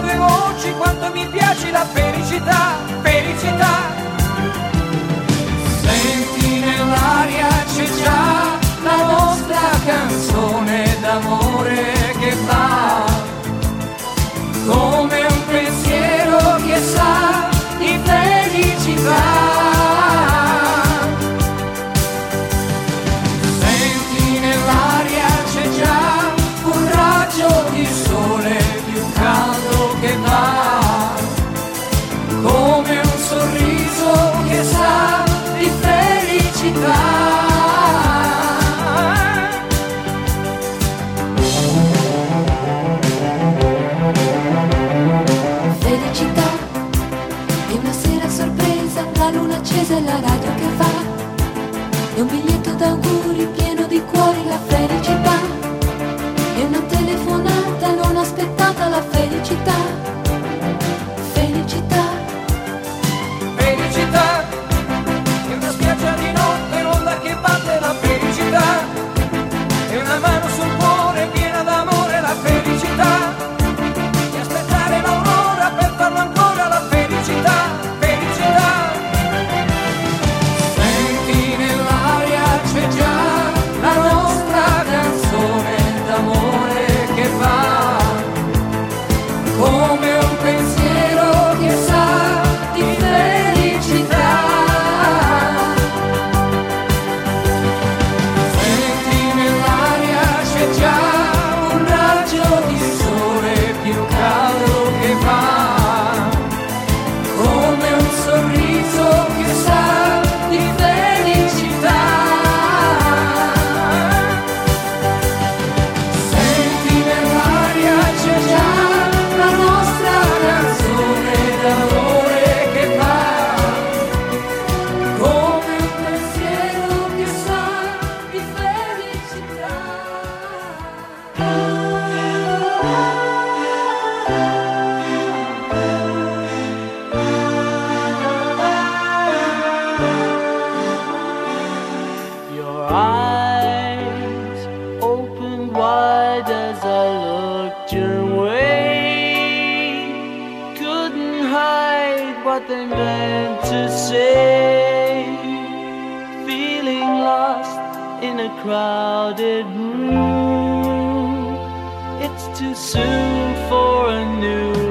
due voci quanto mi piace la felicità, felicità. Senti nell'aria c'è già soon for a new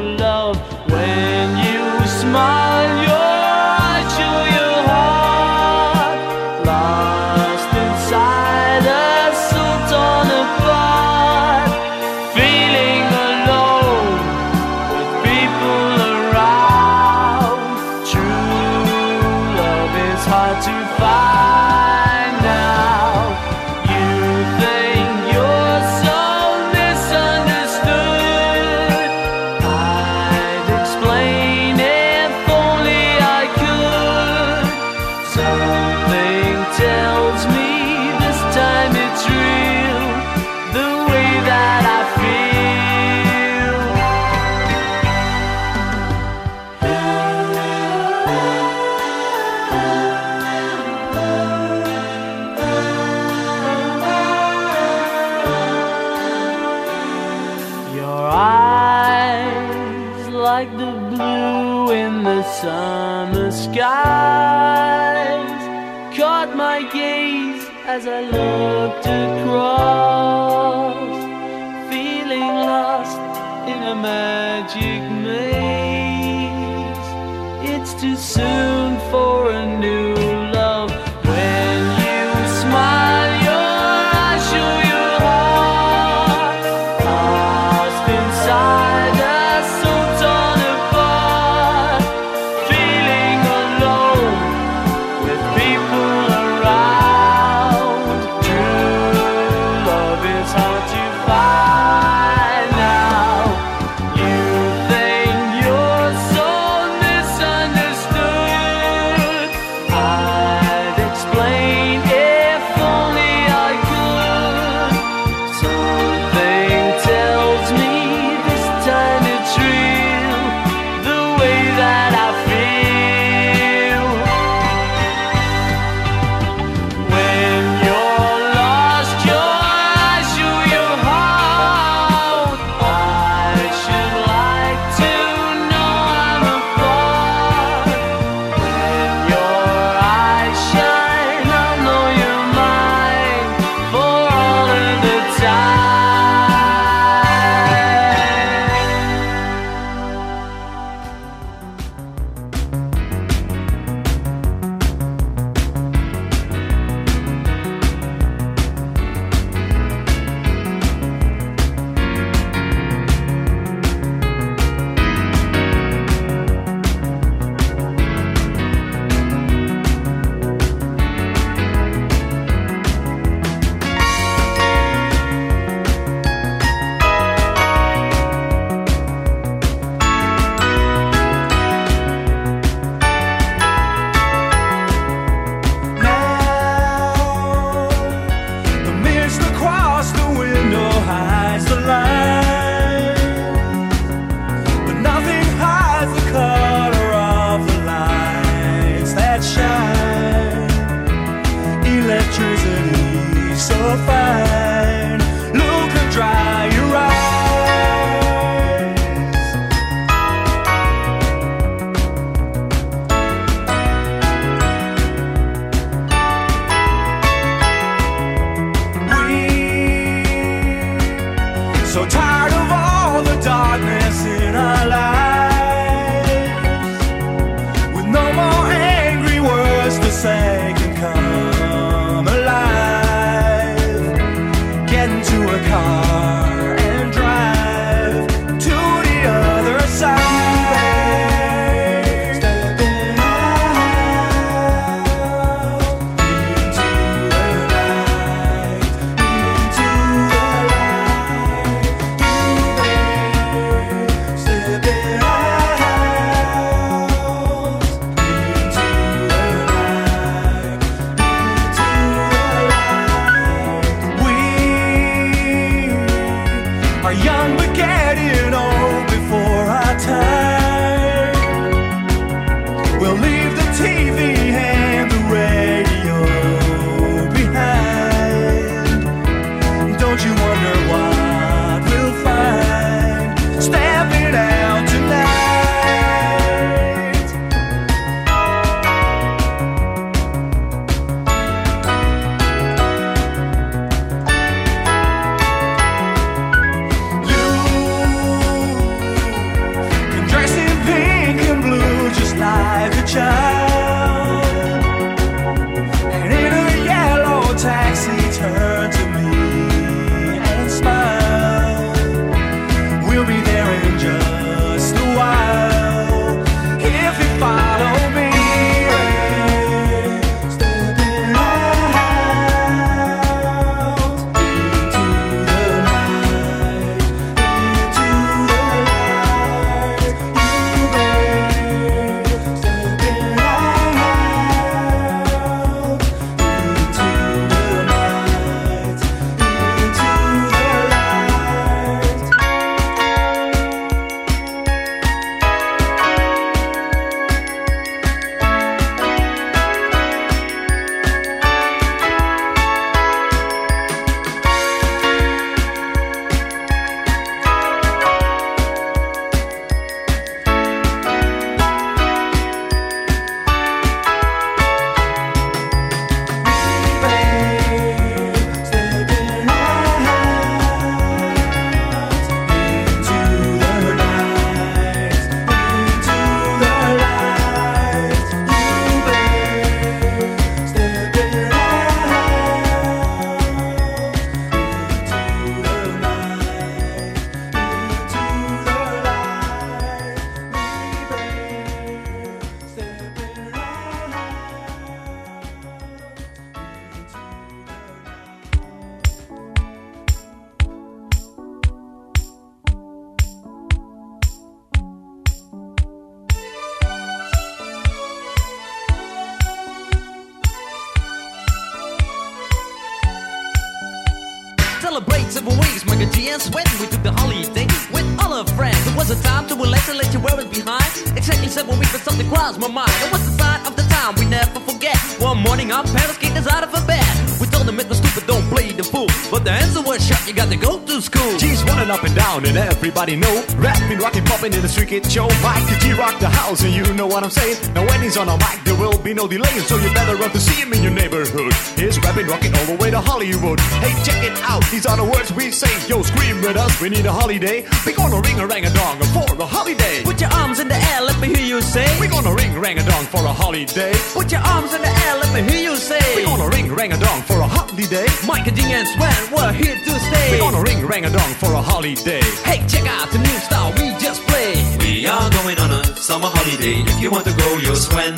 street kid show. Mike G rock the house, and you know what I'm saying. Now when he's on a mic, there will be no delay, so you better run to see him in your neighborhood. He's rapping, rocking all the way to Hollywood. Hey, check it out, these are the words we say. Yo, scream with us, we need a holiday. We gonna ring a rang a dong for a holiday. Put your arms in the air, let me hear you say. We gonna ring rang a dong for a holiday. Put your arms in the air, let me hear you say. We gonna ring rang a dong for a holiday. Mike and G and Swan, we're here to stay. We gonna ring rang a dong for a holiday. Hey, check out the new style we just played. We are going on a summer holiday. If you want to go, you'll swim.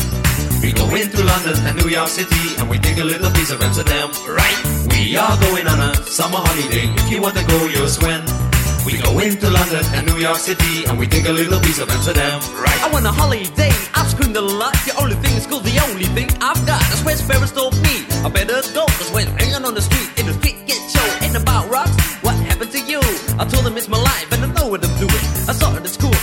We go into London and New York City and we take a little piece of Amsterdam, right? We are going on a summer holiday. If you want to go, you'll swim. We go into London and New York City and we take a little piece of Amsterdam, right? I want a holiday, I've screamed a lot. The only thing is cool, the only thing I've got. That's where Sparrows told me. I better go, cause when hanging on the street, in the street get show, ain't about rocks. What happened to you? I told him it's my life and I know what I'm doing. I saw school,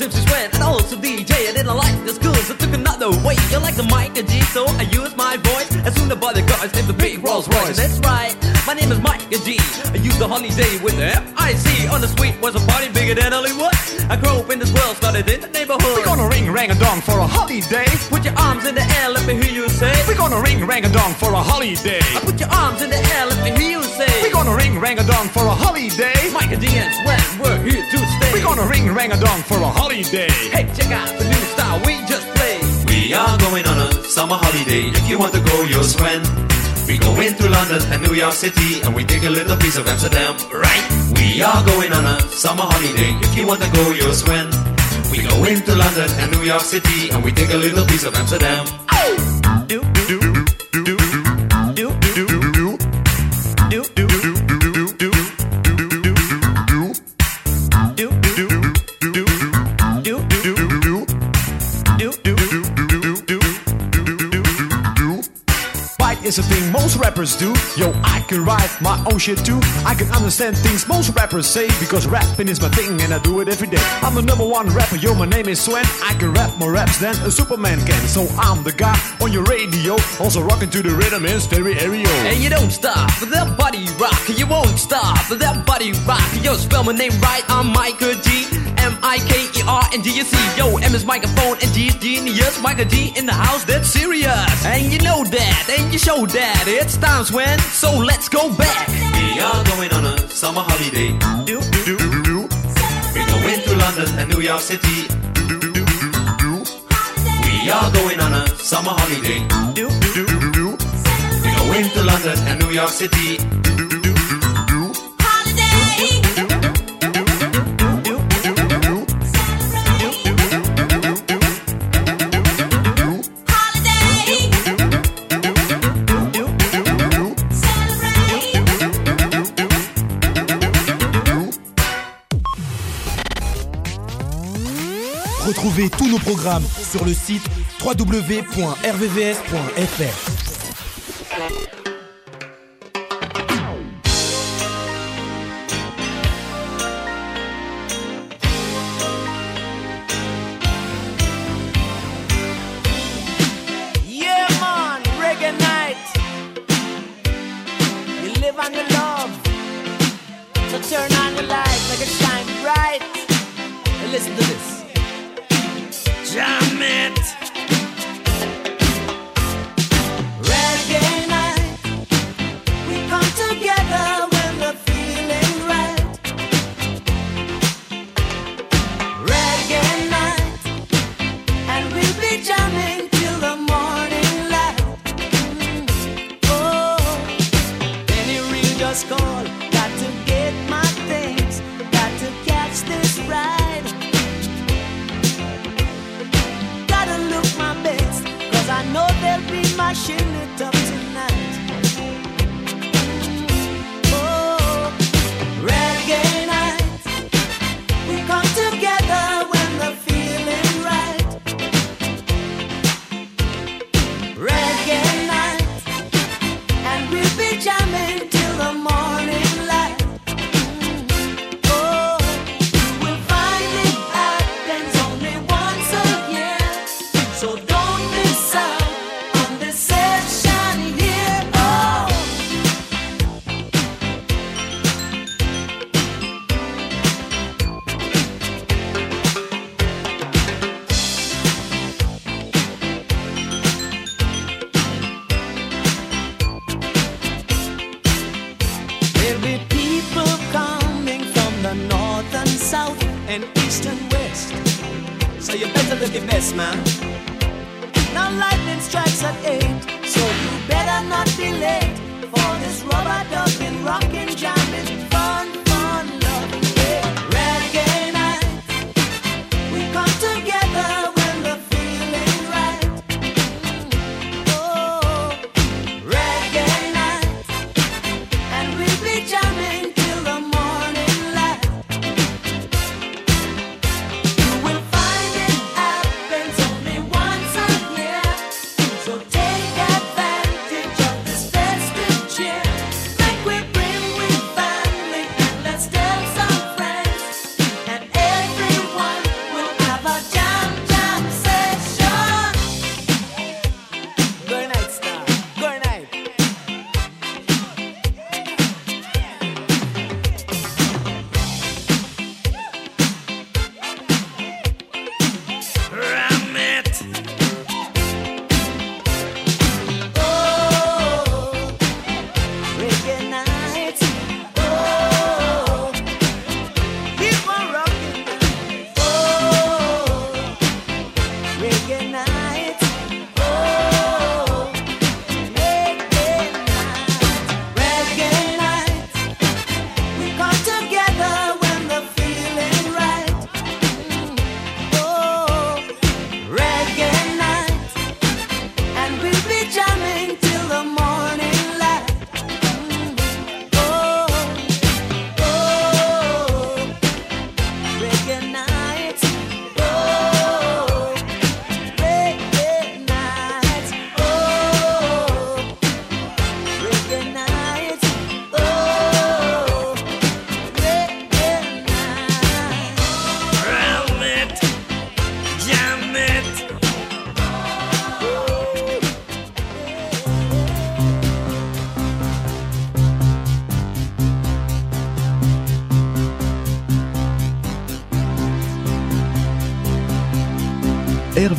name is MC and also DJ. I didn't like the schools, I took another way. You like the mic and G, so I use my voice. As soon as the cars named the big Rolls Royce. That's right, my name is Mike and G. I use the holiday with the M-I-C. On the street was a party bigger than Hollywood. I grew up in this world, started in the neighborhood. We're gonna ring rang a dong for a holiday. Put your arms in the air, let me hear you say. We're gonna ring rang a dong for a holiday. I put your arms in the air, let me hear you say. We're gonna ring rang a dong for a holiday. Mike and G and Swan, we're here to stay. Gonna ring rang a dong for a holiday. Hey, check out the new style we just played. We are going on a summer holiday. If you want to go, you'll swim. We go into London and New York City and we take a little piece of Amsterdam, right? We are going on a summer holiday. If you want to go, you'll swim. We go into London and New York City and we take a little piece of Amsterdam. Do, do, do, do, a thing most rappers do. Yo, I can write my own shit too. I can understand things most rappers say because rapping is my thing and I do it every day. I'm the number one rapper, yo, my name is Swen. I can rap more raps than a Superman can. So I'm the guy on your radio, also rocking to the rhythm in stereo. And you don't stop with that body rock. You won't stop with that body rock. Yo, spell my name right. I'm Micah G. M I K E R E. Yo, M is microphone and G is genius. Micah G in the house, that's serious. And you know that, and you show that. It's times when, so let's go back. We are going on a summer holiday. Do, do, do. We go into London and New York City. We are going on a summer holiday. Do, do, do. We go into London and New York City. Retrouvez tous nos programmes sur le site www.rvvs.fr.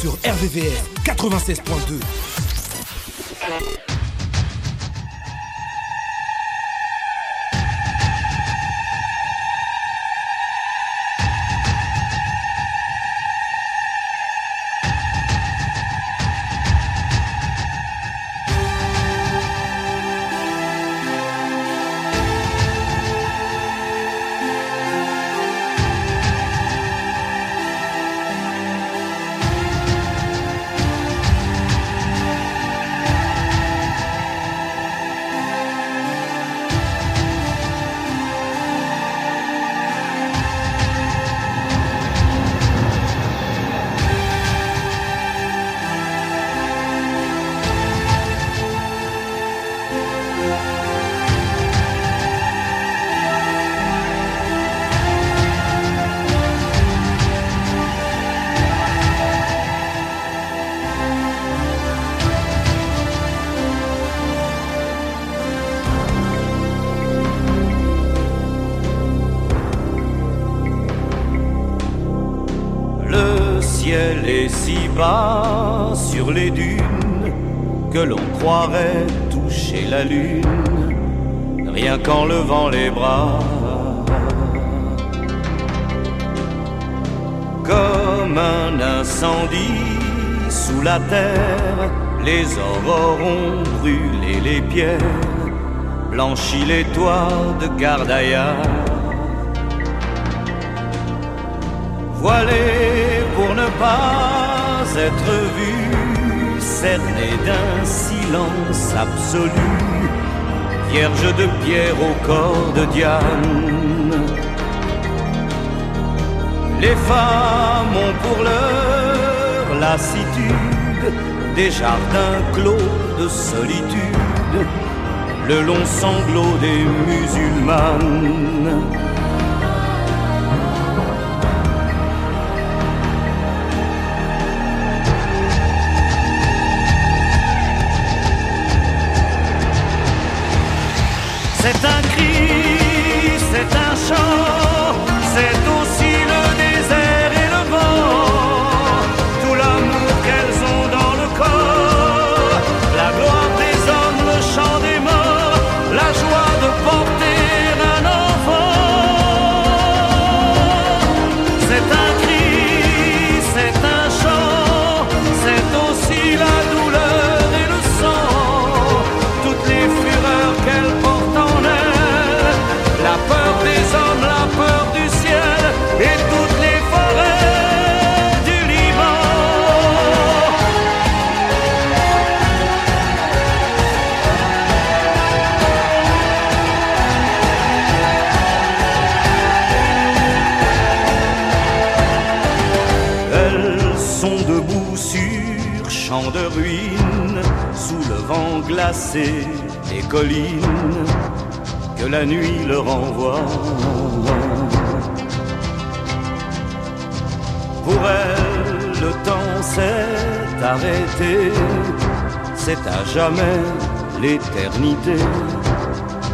Sur RVVS 96.2. les pierres, blanchi les toits de Gardaïa. Voilé pour ne pas être vu, cerné d'un silence absolu, vierge de pierre au corps de Diane. Les femmes ont pour leur lassitude des jardins clos de solitude, le long sanglot des musulmanes. C'est un cri, c'est un chant, c'est glacée des collines que la nuit leur envoie. Pour elle, le temps s'est arrêté, c'est à jamais l'éternité,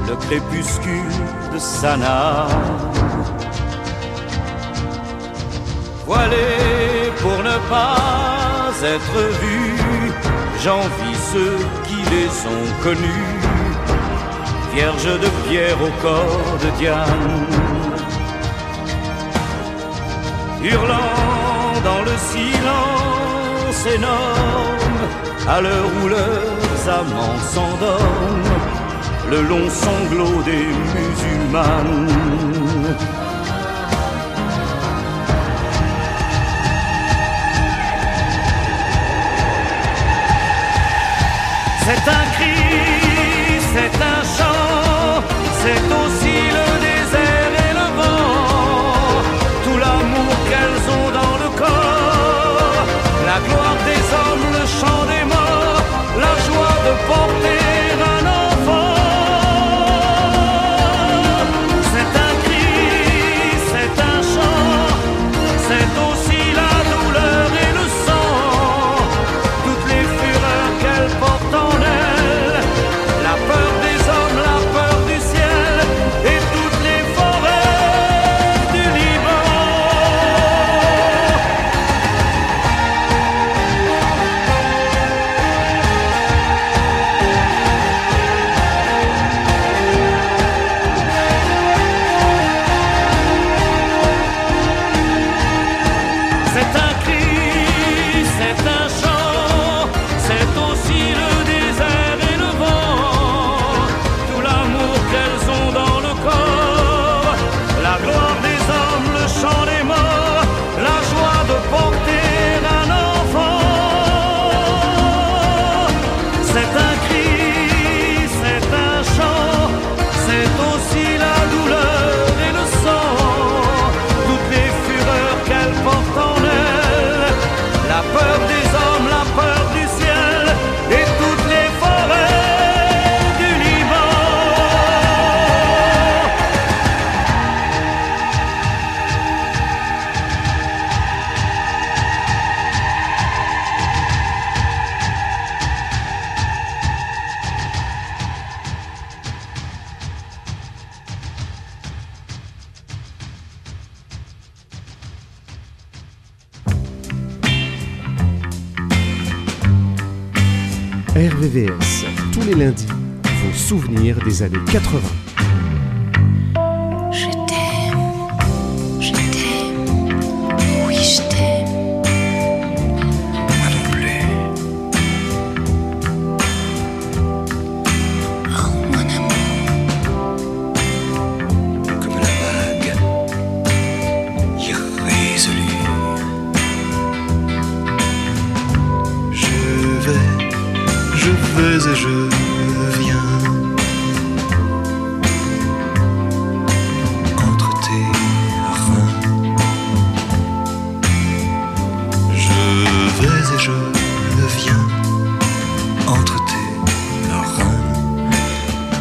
le crépuscule de Sana. Voilé pour ne pas être vu, j'envie ceux idées sont connus, Vierge de pierre au corps de Diane, hurlant dans le silence énorme, à l'heure où leurs amants s'endorment, le long sanglot des musulmanes. 絶対 80.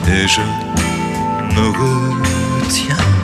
et je me retiens.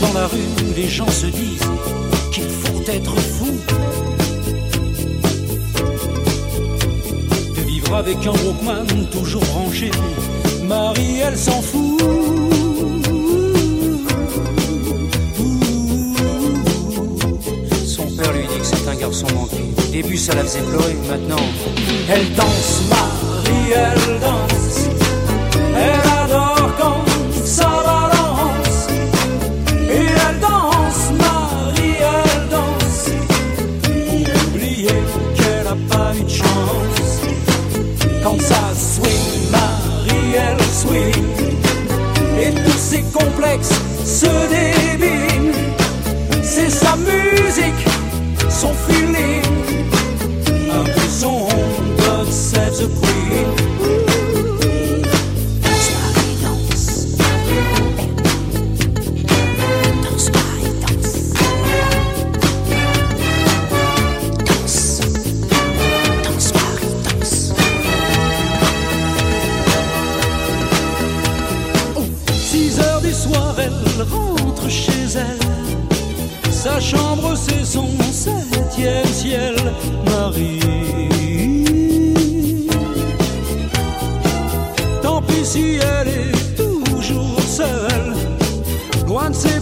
Dans la rue, les gens se disent qu'il faut être avec un Walkman toujours rangé. Marie, elle s'en fout. Son père lui dit que c'est un garçon manqué. Au début, ça la faisait pleurer. Maintenant, elle danse, Marie, elle danse. Complexes se débinent.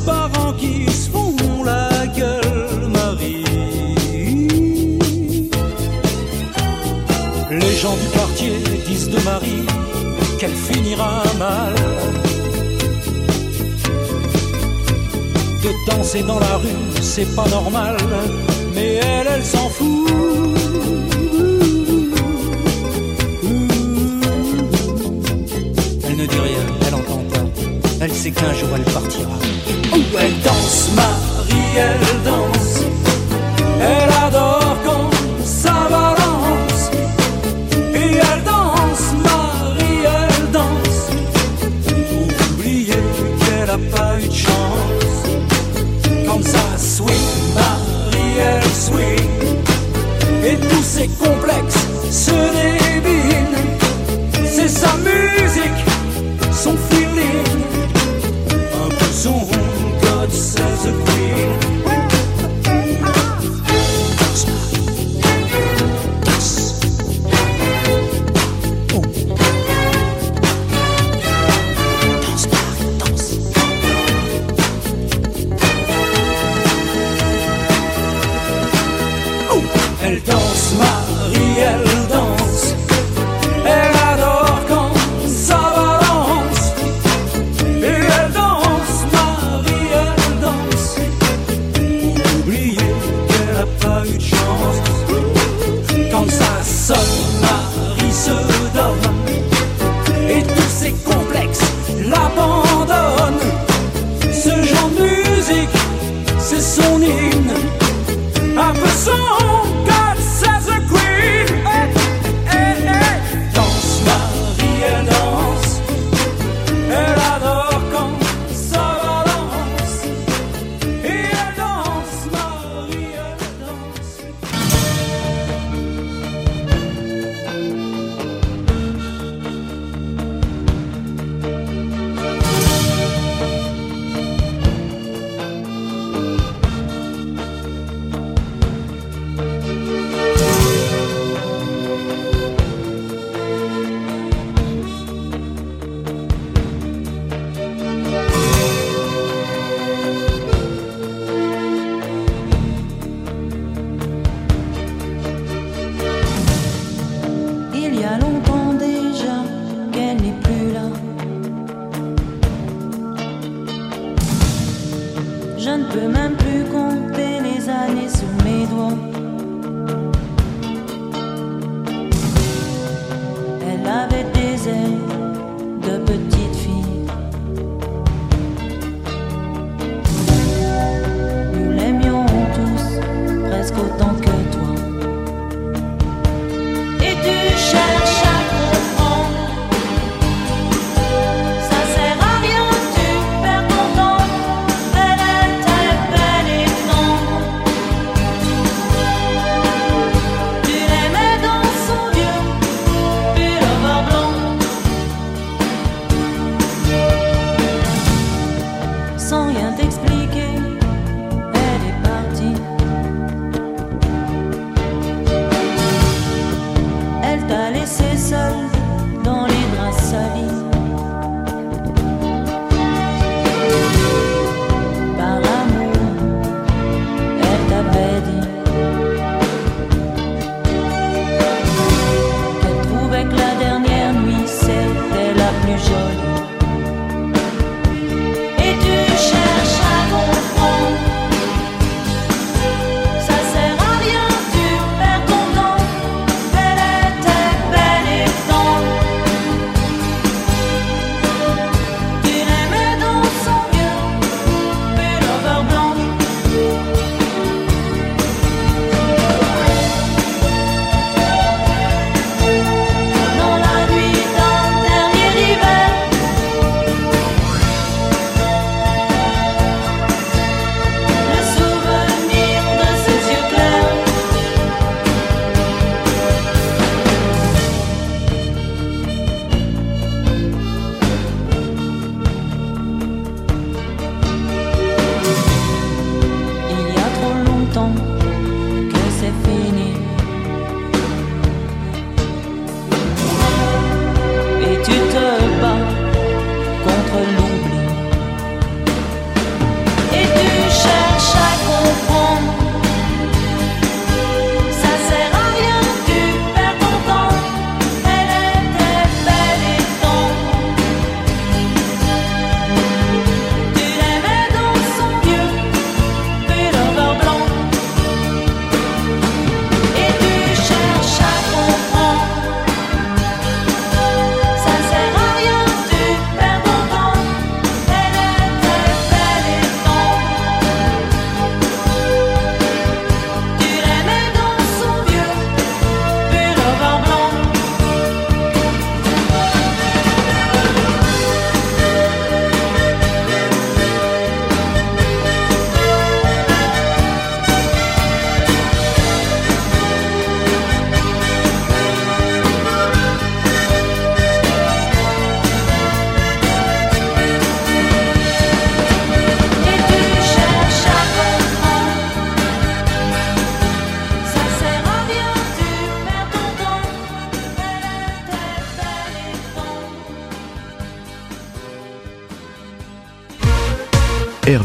Parents qui se font la gueule, Marie. Les gens du quartier disent de Marie qu'elle finira mal. De danser dans la rue, c'est pas normal, mais elle, elle s'en fout. Elle ne dit rien, elle entend pas. Elle sait qu'un jour elle partira. Elle danse, Marie, elle danse. Elle adore quand ça balance. Et elle danse, Marie, elle danse. Pour oublier qu'elle a pas eu de chance. Comme ça, swing, Marie, elle swing. Et tous ses complexes se délivrent.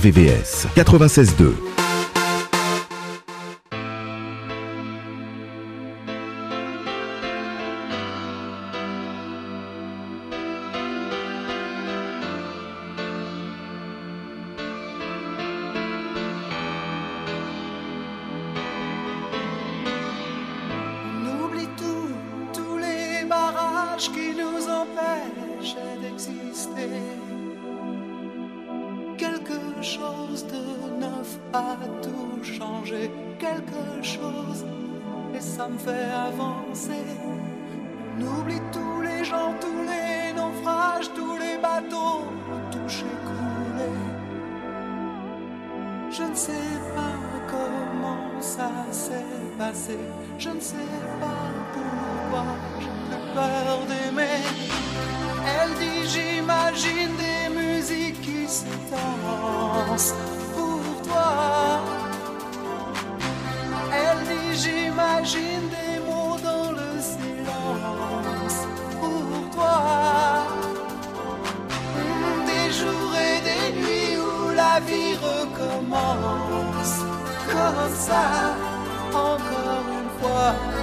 VVS 96.2. vie recommence comme ça, encore une fois.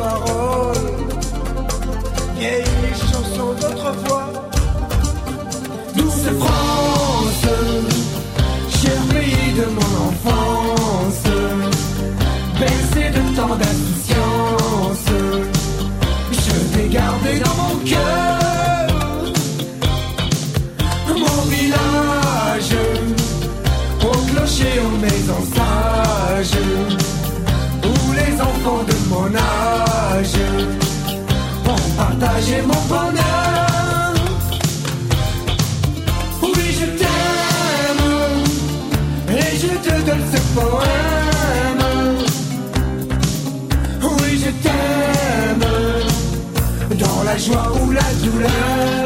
paroles, vieilles chansons d'autrefois. Douce France, cher pays de mon enfance, bercé de tant d'amour joie ou la douleur.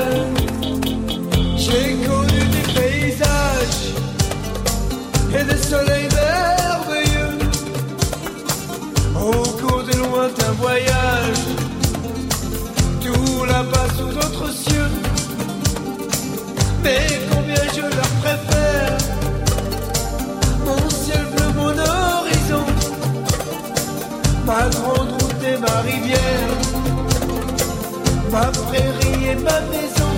ma maison.